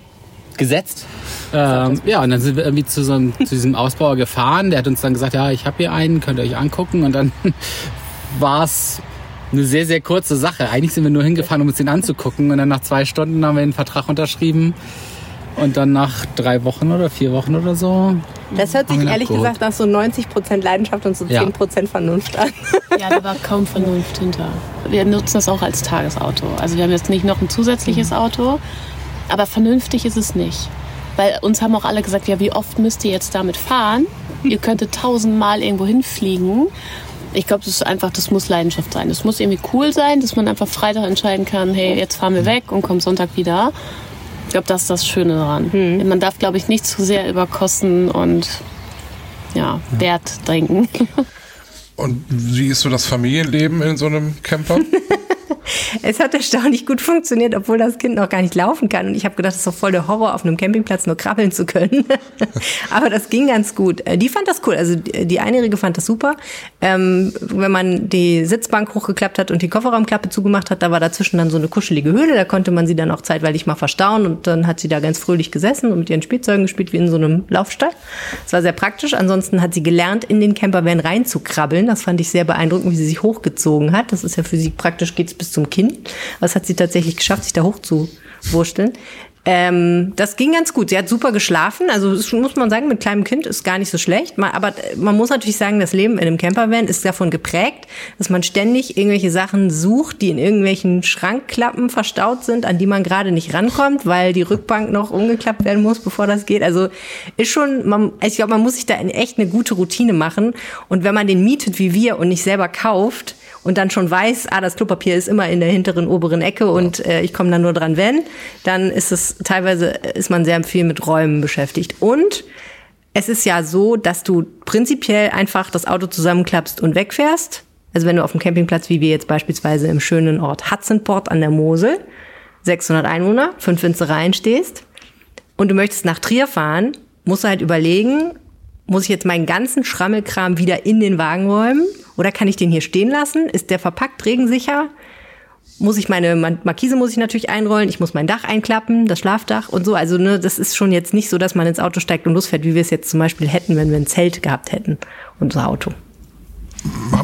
gesetzt. Ähm, ja, und dann sind wir irgendwie zu, so einem, zu diesem Ausbauer gefahren. Der hat uns dann gesagt, ja, ich habe hier einen, könnt ihr euch angucken. Und dann <laughs> war es eine sehr, sehr kurze Sache. Eigentlich sind wir nur hingefahren, um uns den anzugucken. Und dann nach zwei Stunden haben wir den Vertrag unterschrieben. Und dann nach drei Wochen oder vier Wochen oder so. Das hört sich ehrlich abgeholt. gesagt nach so 90 Prozent Leidenschaft und so Ja. 10 Prozent Vernunft an. <laughs> Ja, da war kaum Vernunft hinter. Wir nutzen das auch als Tagesauto. Also wir haben jetzt nicht noch ein zusätzliches Auto, aber vernünftig ist es nicht. Weil uns haben auch alle gesagt, ja, wie oft müsst ihr jetzt damit fahren? <laughs> Ihr könntet tausendmal irgendwo hinfliegen. Ich glaube, das ist einfach, das muss Leidenschaft sein. Das muss irgendwie cool sein, dass man einfach Freitag entscheiden kann, hey, jetzt fahren wir weg und kommen Sonntag wieder. Ich glaube, das ist das Schöne daran. Man darf, glaube ich, nicht zu sehr über Kosten und ja, Wert denken. <laughs> Und wie ist so das Familienleben in so einem Camper? <laughs> <laughs> Es hat erstaunlich gut funktioniert, obwohl das Kind noch gar nicht laufen kann. Und ich habe gedacht, das ist doch voll der Horror, auf einem Campingplatz nur krabbeln zu können. <laughs> Aber das ging ganz gut. Äh, Die fand das cool. Also die Einjährige fand das super. Ähm, wenn man die Sitzbank hochgeklappt hat und die Kofferraumklappe zugemacht hat, da war dazwischen dann so eine kuschelige Höhle. Da konnte man sie dann auch zeitweilig mal verstauen. Und dann hat sie da ganz fröhlich gesessen und mit ihren Spielzeugen gespielt, wie in so einem Laufstall. Das war sehr praktisch. Ansonsten hat sie gelernt, in den Campervan reinzukrabbeln. Das fand ich sehr beeindruckend, wie sie sich hochgezogen hat. Das ist ja für sie praktisch, geht's bis zum Kinn. Das hat sie tatsächlich geschafft, sich da hochzuwursteln. Ähm, das ging ganz gut. Sie hat super geschlafen. Also muss man sagen, mit kleinem Kind ist gar nicht so schlecht. Aber man muss natürlich sagen, das Leben in einem Campervan ist davon geprägt, dass man ständig irgendwelche Sachen sucht, die in irgendwelchen Schrankklappen verstaut sind, an die man gerade nicht rankommt, weil die Rückbank noch umgeklappt werden muss, bevor das geht. Also ist schon, man, ich glaube, man muss sich da echt eine gute Routine machen. Und wenn man den mietet wie wir und nicht selber kauft, und dann schon weiß, ah, das Klopapier ist immer in der hinteren oberen Ecke und äh, ich komme da nur dran, wenn, dann ist es teilweise ist man sehr viel mit Räumen beschäftigt. Und es ist ja so, dass du prinzipiell einfach das Auto zusammenklappst und wegfährst. Also wenn du auf dem Campingplatz, wie wir jetzt beispielsweise im schönen Ort Hudsonport an der Mosel, 600 Einwohner, fünf Winzereien stehst und du möchtest nach Trier fahren, musst du halt überlegen, muss ich jetzt meinen ganzen Schrammelkram wieder in den Wagen räumen oder kann ich den hier stehen lassen? Ist der verpackt regensicher? Muss ich meine Markise muss ich natürlich einrollen, ich muss mein Dach einklappen, das Schlafdach und so. Also ne, das ist schon jetzt nicht so, dass man ins Auto steigt und losfährt, wie wir es jetzt zum Beispiel hätten, wenn wir ein Zelt gehabt hätten, unser Auto.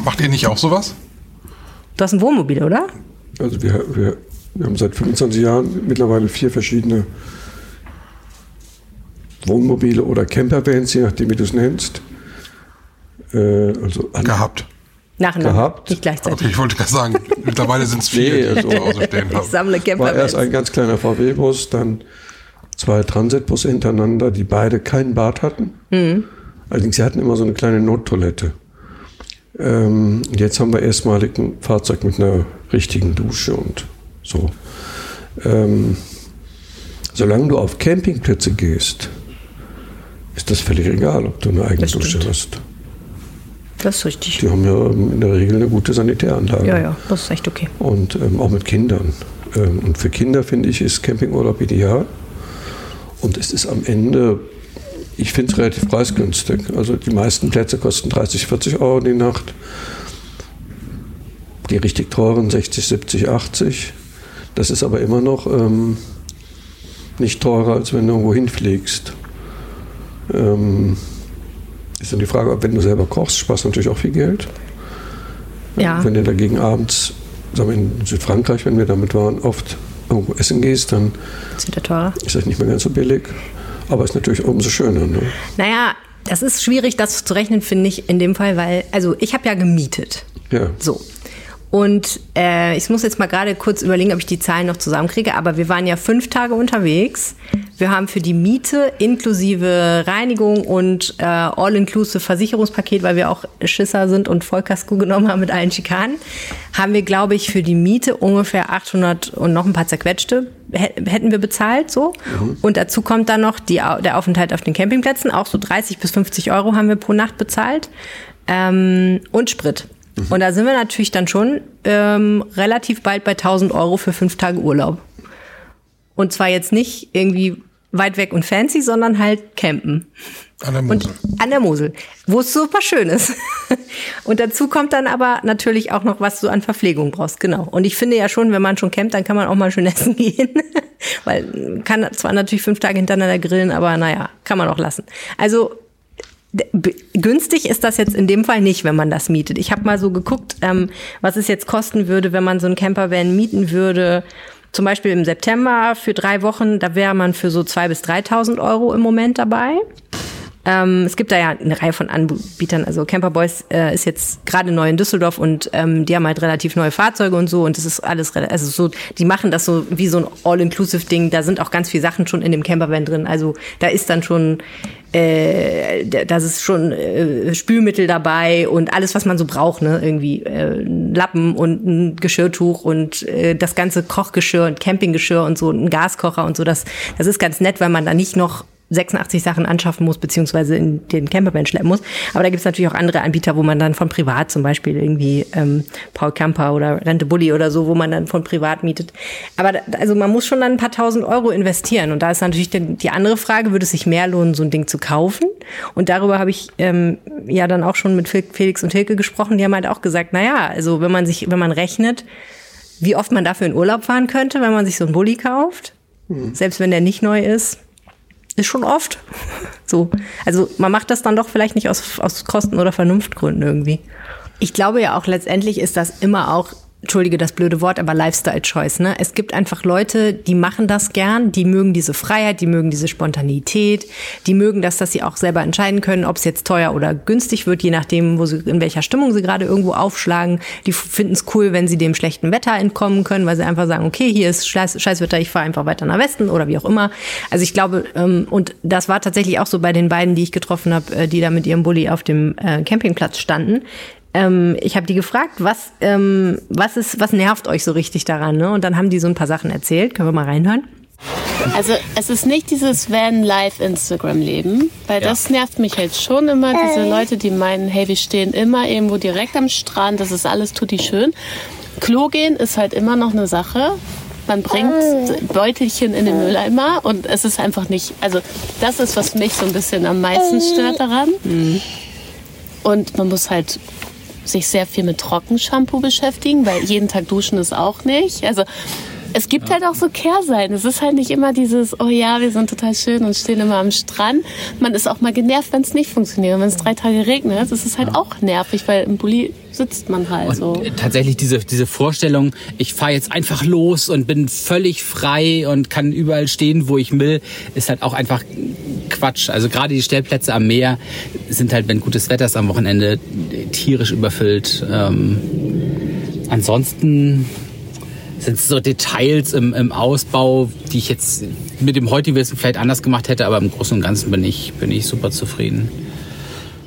Macht ihr nicht auch sowas? Du hast ein Wohnmobil, oder? Also wir, wir Wir haben seit 25 Jahren mittlerweile vier verschiedene Wohnmobile oder Campervans, je nachdem, wie du es nennst. Äh, also Gehabt. Nacheinander, Gehabt. nicht gleichzeitig. Okay, ich wollte gerade sagen, mittlerweile sind es vier, Nee, die ich also- zu Hause stehen Ich sammle war erst Campervans. ein ganz kleiner VW-Bus, dann zwei Transitbusse hintereinander, die beide kein Bad hatten. Allerdings sie hatten immer so eine kleine Nottoilette. Ähm, jetzt haben wir erstmalig ein Fahrzeug mit einer richtigen Dusche und so. Ähm, solange du auf Campingplätze gehst, ist das völlig egal, ob du eine eigene Das Dusche stimmt. hast. Das ist richtig. Die haben ja in der Regel eine gute Sanitäranlage. Ja, ja, das ist echt okay. Und ähm, auch mit Kindern. Ähm, und für Kinder finde ich, ist Campingurlaub ideal. Und es ist am Ende, ich finde es relativ preisgünstig. Also die meisten Plätze kosten 30, 40 Euro die Nacht. Die richtig teuren 60, 70, 80. Das ist aber immer noch ähm, nicht teurer, als wenn du irgendwo hinfliegst. Ähm, ist dann die Frage, ob wenn du selber kochst, sparst du natürlich auch viel Geld. Ja. Wenn du dagegen abends, sagen wir in Südfrankreich, wenn wir damit waren, oft irgendwo essen gehst, dann Ist wieder teurer. ist das nicht mehr ganz so billig. Aber ist natürlich umso schöner. Ne? Naja, das ist schwierig, das zu rechnen, finde ich, in dem Fall, weil, also ich habe ja gemietet. Ja. So. Und äh, ich muss jetzt mal gerade kurz überlegen, ob ich die Zahlen noch zusammenkriege, aber wir waren ja fünf Tage unterwegs. Wir haben für die Miete inklusive Reinigung und äh, all-inclusive Versicherungspaket, weil wir auch Schisser sind und Vollkasko genommen haben mit allen Schikanen, haben wir, glaube ich, für die Miete ungefähr 800 und noch ein paar zerquetschte hä- hätten wir bezahlt so. Und dazu kommt dann noch die, der Aufenthalt auf den Campingplätzen, auch so 30 bis 50 Euro haben wir pro Nacht bezahlt ähm, und Sprit. Und da sind wir natürlich dann schon ähm, relativ bald bei 1000 Euro für fünf Tage Urlaub. Und zwar jetzt nicht irgendwie weit weg und fancy, sondern halt campen. An der Und Mosel. an der Mosel, wo es super schön ist. <laughs> Und dazu kommt dann aber natürlich auch noch, was du an Verpflegung brauchst, genau. Und ich finde ja schon, wenn man schon campt, dann kann man auch mal schön <laughs> essen gehen. <laughs> Weil man kann zwar natürlich fünf Tage hintereinander grillen, aber naja, kann man auch lassen. Also günstig ist das jetzt in dem Fall nicht, wenn man das mietet. Ich habe mal so geguckt, ähm, was es jetzt kosten würde, wenn man so einen Campervan mieten würde. Zum Beispiel im September für drei Wochen, da wäre man für so 2.000 bis 3.000 Euro im Moment dabei. Ähm, es gibt da ja eine Reihe von Anbietern. Also Camper Boys äh, ist jetzt gerade neu in Düsseldorf und ähm, die haben halt relativ neue Fahrzeuge und so und das ist alles, also so, die machen das so wie so ein All-Inclusive-Ding. Da sind auch ganz viele Sachen schon in dem Campervan drin. Also da ist dann schon, äh, da- das ist schon äh, Spülmittel dabei und alles, was man so braucht, ne? Irgendwie äh, Lappen und ein Geschirrtuch und äh, das ganze Kochgeschirr und Campinggeschirr und so, ein Gaskocher und so. Das, das ist ganz nett, weil man da nicht noch 86 Sachen anschaffen muss, beziehungsweise in den Campervan schleppen muss. Aber da gibt es natürlich auch andere Anbieter, wo man dann von privat zum Beispiel irgendwie ähm, Paul Camper oder Rente Bulli oder so, wo man dann von privat mietet. Aber da, also man muss schon dann ein paar tausend Euro investieren. Und da ist natürlich die, die andere Frage, würde es sich mehr lohnen, so ein Ding zu kaufen? Und darüber habe ich ähm, ja dann auch schon mit Fel- Felix und Hilke gesprochen. Die haben halt auch gesagt, na ja, also wenn man sich, wenn man rechnet, wie oft man dafür in Urlaub fahren könnte, wenn man sich so einen Bulli kauft, selbst wenn der nicht neu ist, ist schon oft. <laughs> So. Also man macht das dann doch vielleicht nicht aus, aus Kosten- oder Vernunftgründen irgendwie. Ich glaube ja auch, letztendlich ist das immer auch, entschuldige das blöde Wort, aber Lifestyle-Choice. Ne? Es gibt einfach Leute, die machen das gern, die mögen diese Freiheit, die mögen diese Spontanität, die mögen das, dass sie auch selber entscheiden können, ob es jetzt teuer oder günstig wird, je nachdem, wo sie, in welcher Stimmung sie gerade irgendwo aufschlagen. Die finden es cool, wenn sie dem schlechten Wetter entkommen können, weil sie einfach sagen, okay, hier ist Scheiß, Scheißwetter, ich fahre einfach weiter nach Westen oder wie auch immer. Also ich glaube, ähm, und das war tatsächlich auch so bei den beiden, die ich getroffen habe, äh, die da mit ihrem Bulli auf dem äh, Campingplatz standen. Ähm, ich habe die gefragt, was, ähm, was, ist, was nervt euch so richtig daran? Ne? Und dann haben die so ein paar Sachen erzählt. Können wir mal reinhören? Also es ist nicht dieses Van-Life-Instagram-Leben, weil das nervt mich halt schon immer, diese Leute, die meinen, hey, wir stehen immer irgendwo direkt am Strand, das ist alles tutti schön. Klo gehen ist halt immer noch eine Sache. Man bringt Beutelchen in den Mülleimer und es ist einfach nicht, also das ist, was mich so ein bisschen am meisten stört daran. Und man muss halt sich sehr viel mit Trockenshampoo beschäftigen, weil jeden Tag duschen ist auch nicht. Also es gibt halt auch so Kehrseiten. Es ist halt nicht immer dieses, oh ja, wir sind total schön und stehen immer am Strand. Man ist auch mal genervt, wenn es nicht funktioniert. Und wenn es drei Tage regnet, das ist halt auch nervig, weil im Bulli sitzt man halt so. Und tatsächlich diese, diese Vorstellung, ich fahre jetzt einfach los und bin völlig frei und kann überall stehen, wo ich will, ist halt auch einfach Quatsch. Also gerade die Stellplätze am Meer sind halt, wenn gutes Wetter ist am Wochenende, tierisch überfüllt. Ähm, ansonsten sind es so Details im, im Ausbau, die ich jetzt mit dem heutigen Wissen vielleicht anders gemacht hätte, aber im Großen und Ganzen bin ich, bin ich super zufrieden.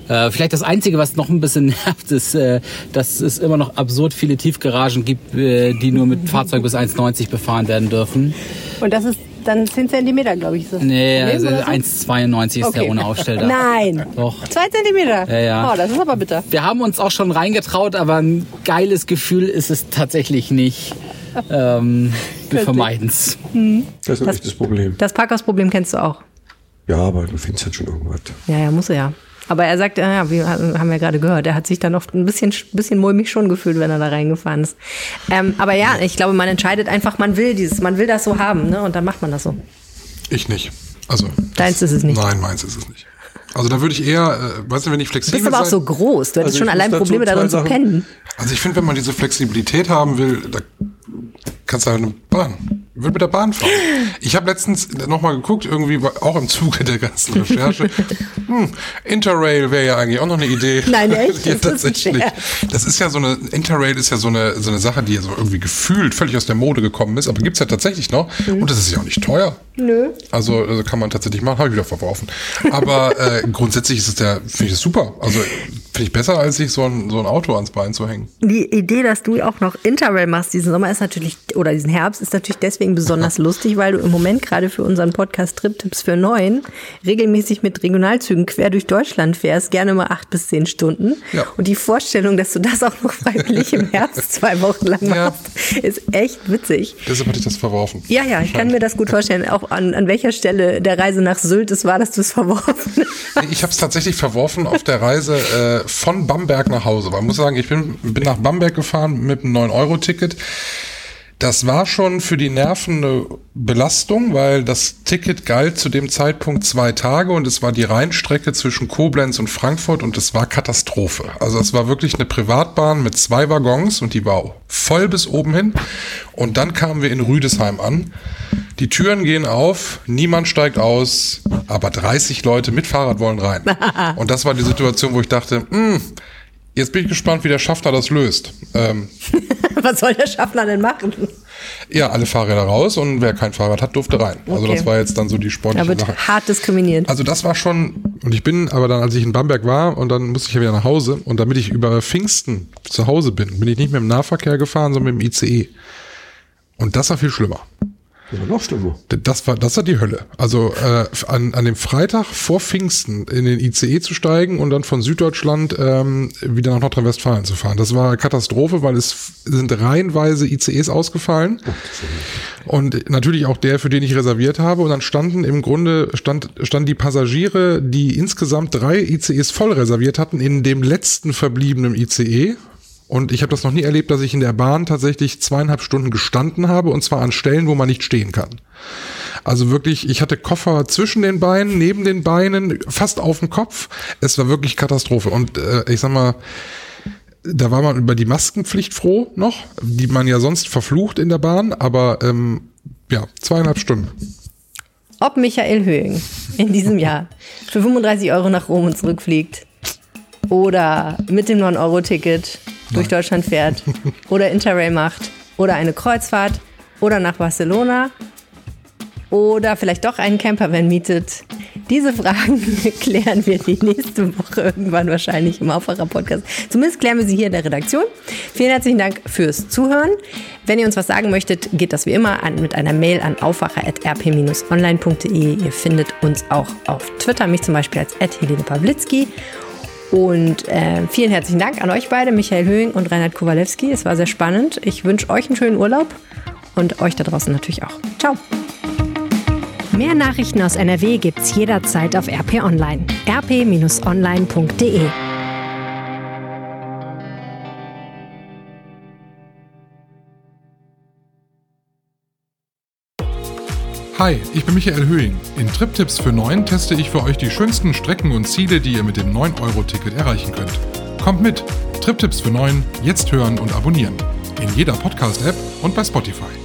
Äh, vielleicht das Einzige, was noch ein bisschen <laughs> nervt, ist, äh, dass es immer noch absurd viele Tiefgaragen gibt, äh, die nur mit Fahrzeug bis 1,90 befahren werden dürfen. Und das ist dann 10 Zentimeter, glaube ich. Ist das Nee, also oder so? 1,92 ist der Okay. ohne Aufstelldach. Nein. Doch. 2 Zentimeter? Ja, ja. Oh, das ist aber bitter. Wir haben uns auch schon reingetraut, aber ein geiles Gefühl ist es tatsächlich nicht. Ähm, wir vermeiden es. Das ist ein echtes Problem. Das Parkhausproblem kennst du auch. Ja, aber du findest halt schon irgendwas. Ja, ja, muss er ja. Aber er sagt, ja, wir haben ja gerade gehört, er hat sich dann oft ein bisschen, bisschen mulmig schon gefühlt, wenn er da reingefahren ist. Ähm, aber ja, ich glaube, man entscheidet einfach, man will dieses, man will das so haben, ne? Und dann macht man das so. Ich nicht. Also. Deins ist es nicht. Nein, meins ist es nicht. Also da würde ich eher, äh, weißt du, wenn ich Du flexibel bist aber auch sein- so groß. Du hättest Also schon allein Probleme darin zu pennen. Also ich finde, wenn man diese Flexibilität haben will, da kannst du halt eine Bahn. Ich würde mit der Bahn fahren. Ich habe letztens nochmal geguckt, irgendwie auch im Zuge der ganzen Recherche. <laughs> hm, Interrail wäre ja eigentlich auch noch eine Idee. Nein, echt? <laughs> ja, Das tatsächlich. Scherz. Das ist ja so eine, Interrail ist ja so eine, so eine Sache, die ja so irgendwie gefühlt völlig aus der Mode gekommen ist, aber gibt's ja tatsächlich noch. Und das ist ja auch nicht teuer. Mhm. Nö. Also, also kann man tatsächlich machen, habe ich wieder verworfen. Aber <laughs> äh, grundsätzlich ist es ja, finde ich das super. Also finde ich besser, als sich so ein, so ein Auto ans Bein zu hängen. Die Idee, dass du auch noch Interrail machst diesen Sommer ist natürlich, oder diesen Herbst, ist natürlich deswegen besonders lustig, weil du im Moment gerade für unseren Podcast Trip-Tipps für Neun regelmäßig mit Regionalzügen quer durch Deutschland fährst, gerne mal acht bis zehn Stunden. Ja. Und die Vorstellung, dass du das auch noch freiwillig im Herbst zwei Wochen lang Ja. machst, ist echt witzig. Deshalb hatte ich das verworfen. Ja, ja, ich kann mir das gut vorstellen. Auch an, an welcher Stelle der Reise nach Sylt es war, dass du es verworfen hast. Ich habe es tatsächlich verworfen auf der Reise äh, von Bamberg nach Hause. Man muss sagen, ich bin, bin nach Bamberg gefahren mit einem 9-Euro-Ticket. Das war schon für die Nerven eine Belastung, weil das Ticket galt zu dem Zeitpunkt zwei Tage und es war die Rheinstrecke zwischen Koblenz und Frankfurt und es war Katastrophe. Also es war wirklich eine Privatbahn mit zwei Waggons und die war voll bis oben hin. Und dann kamen wir in Rüdesheim an. Die Türen gehen auf, niemand steigt aus, aber 30 Leute mit Fahrrad wollen rein. <laughs> Und das war die Situation, wo ich dachte, hm, jetzt bin ich gespannt, wie der Schaffner das löst. Ähm, <laughs> Was soll der Schaffner denn machen? ja, alle Fahrräder raus und wer kein Fahrrad hat, durfte rein. Also Okay. das war jetzt dann so die Da sportliche wird Sache. hart diskriminiert. Also das war schon, und ich bin aber dann, als ich in Bamberg war und dann musste ich ja wieder nach Hause und damit ich über Pfingsten zu Hause bin, bin ich nicht mit dem Nahverkehr gefahren, sondern mit dem ICE. Und das war viel schlimmer. Das war noch schlimmer. Das war, das war die Hölle. Also äh, an, an dem Freitag vor Pfingsten in den ICE zu steigen und dann von Süddeutschland ähm, wieder nach Nordrhein-Westfalen zu fahren. Das war Katastrophe, weil es sind reihenweise ICEs ausgefallen. Und natürlich auch der, für den ich reserviert habe. Und dann standen im Grunde, stand, standen die Passagiere, die insgesamt drei ICEs voll reserviert hatten, in dem letzten verbliebenen ICE. Und ich habe das noch nie erlebt, dass ich in der Bahn tatsächlich zweieinhalb Stunden gestanden habe und zwar an Stellen, wo man nicht stehen kann. Also wirklich, ich hatte Koffer zwischen den Beinen, neben den Beinen, fast auf dem Kopf. Es war wirklich Katastrophe. Und äh, ich sag mal, da war man über die Maskenpflicht froh noch, die man ja sonst verflucht in der Bahn, aber ähm, ja, zweieinhalb Stunden. Ob Michael Höhing in diesem Jahr für 35 Euro nach Rom und zurückfliegt oder mit dem 9-Euro-Ticket durch Deutschland fährt <laughs> oder Interrail macht oder eine Kreuzfahrt oder nach Barcelona oder vielleicht doch einen Campervan mietet. Diese Fragen <laughs> klären wir die nächste Woche irgendwann wahrscheinlich im Aufwacher-Podcast. Zumindest klären wir sie hier in der Redaktion. Vielen herzlichen Dank fürs Zuhören. Wenn ihr uns was sagen möchtet, geht das wie immer an, mit einer Mail an aufwacher.rp-online.de. Ihr findet uns auch auf Twitter, mich zum Beispiel als Helene Pawlitzki. Und äh, vielen herzlichen Dank an euch beide, Michael Höhing und Reinhard Kowalewski. Es war sehr spannend. Ich wünsche euch einen schönen Urlaub und euch da draußen natürlich auch. Ciao. Mehr Nachrichten aus NRW gibt's jederzeit auf RP Online. rp-online.de Hi, ich bin Michael Höhing. In Triptipps für 9 teste ich für euch die schönsten Strecken und Ziele, die ihr mit dem 9-Euro-Ticket erreichen könnt. Kommt mit! Triptipps für Neuen jetzt hören und abonnieren. In jeder Podcast-App und bei Spotify.